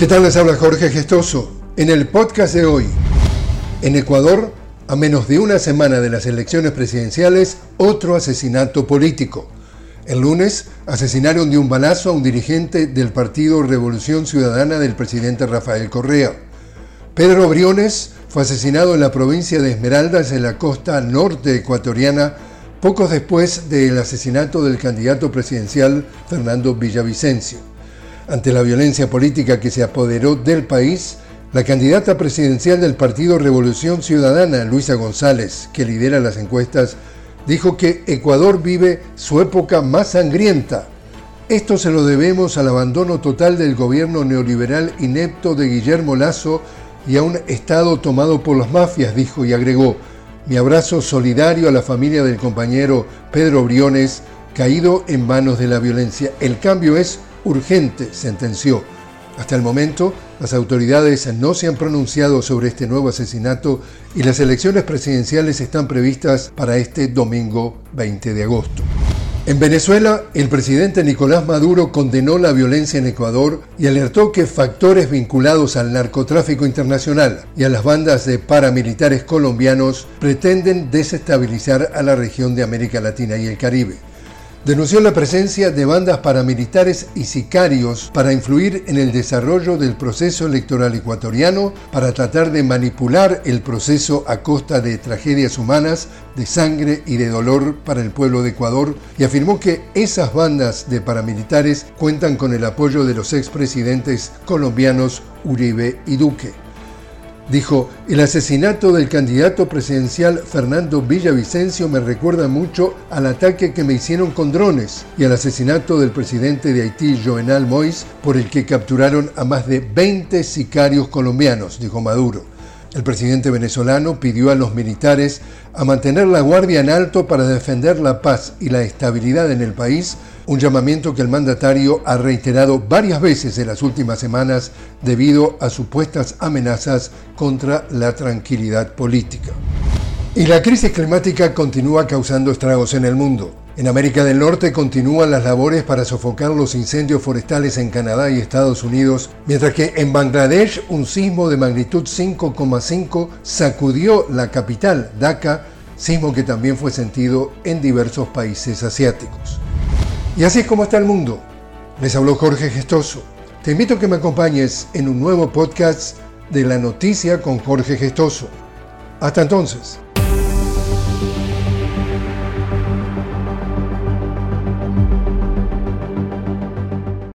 ¿Qué tal les habla Jorge Gestoso? En el podcast de hoy, en Ecuador, a menos de una semana de las elecciones presidenciales, otro asesinato político. El lunes asesinaron de un balazo a un dirigente del Partido Revolución Ciudadana del presidente Rafael Correa. Pedro Briones fue asesinado en la provincia de Esmeraldas, en la costa norte ecuatoriana, pocos después del asesinato del candidato presidencial Fernando Villavicencio. Ante la violencia política que se apoderó del país, la candidata presidencial del Partido Revolución Ciudadana, Luisa González, que lidera las encuestas, dijo que Ecuador vive su época más sangrienta. Esto se lo debemos al abandono total del gobierno neoliberal inepto de Guillermo Lazo y a un Estado tomado por las mafias, dijo y agregó, mi abrazo solidario a la familia del compañero Pedro Briones, caído en manos de la violencia. El cambio es urgente, sentenció. Hasta el momento, las autoridades no se han pronunciado sobre este nuevo asesinato y las elecciones presidenciales están previstas para este domingo 20 de agosto. En Venezuela, el presidente Nicolás Maduro condenó la violencia en Ecuador y alertó que factores vinculados al narcotráfico internacional y a las bandas de paramilitares colombianos pretenden desestabilizar a la región de América Latina y el Caribe denunció la presencia de bandas paramilitares y sicarios para influir en el desarrollo del proceso electoral ecuatoriano, para tratar de manipular el proceso a costa de tragedias humanas, de sangre y de dolor para el pueblo de Ecuador, y afirmó que esas bandas de paramilitares cuentan con el apoyo de los expresidentes colombianos Uribe y Duque. Dijo, el asesinato del candidato presidencial Fernando Villavicencio me recuerda mucho al ataque que me hicieron con drones y al asesinato del presidente de Haití, Jovenal Moïse, por el que capturaron a más de 20 sicarios colombianos, dijo Maduro. El presidente venezolano pidió a los militares a mantener la guardia en alto para defender la paz y la estabilidad en el país un llamamiento que el mandatario ha reiterado varias veces en las últimas semanas debido a supuestas amenazas contra la tranquilidad política. Y la crisis climática continúa causando estragos en el mundo. En América del Norte continúan las labores para sofocar los incendios forestales en Canadá y Estados Unidos, mientras que en Bangladesh un sismo de magnitud 5,5 sacudió la capital, Dhaka, sismo que también fue sentido en diversos países asiáticos. Y así es como está el mundo. Les habló Jorge Gestoso. Te invito a que me acompañes en un nuevo podcast de la noticia con Jorge Gestoso. Hasta entonces.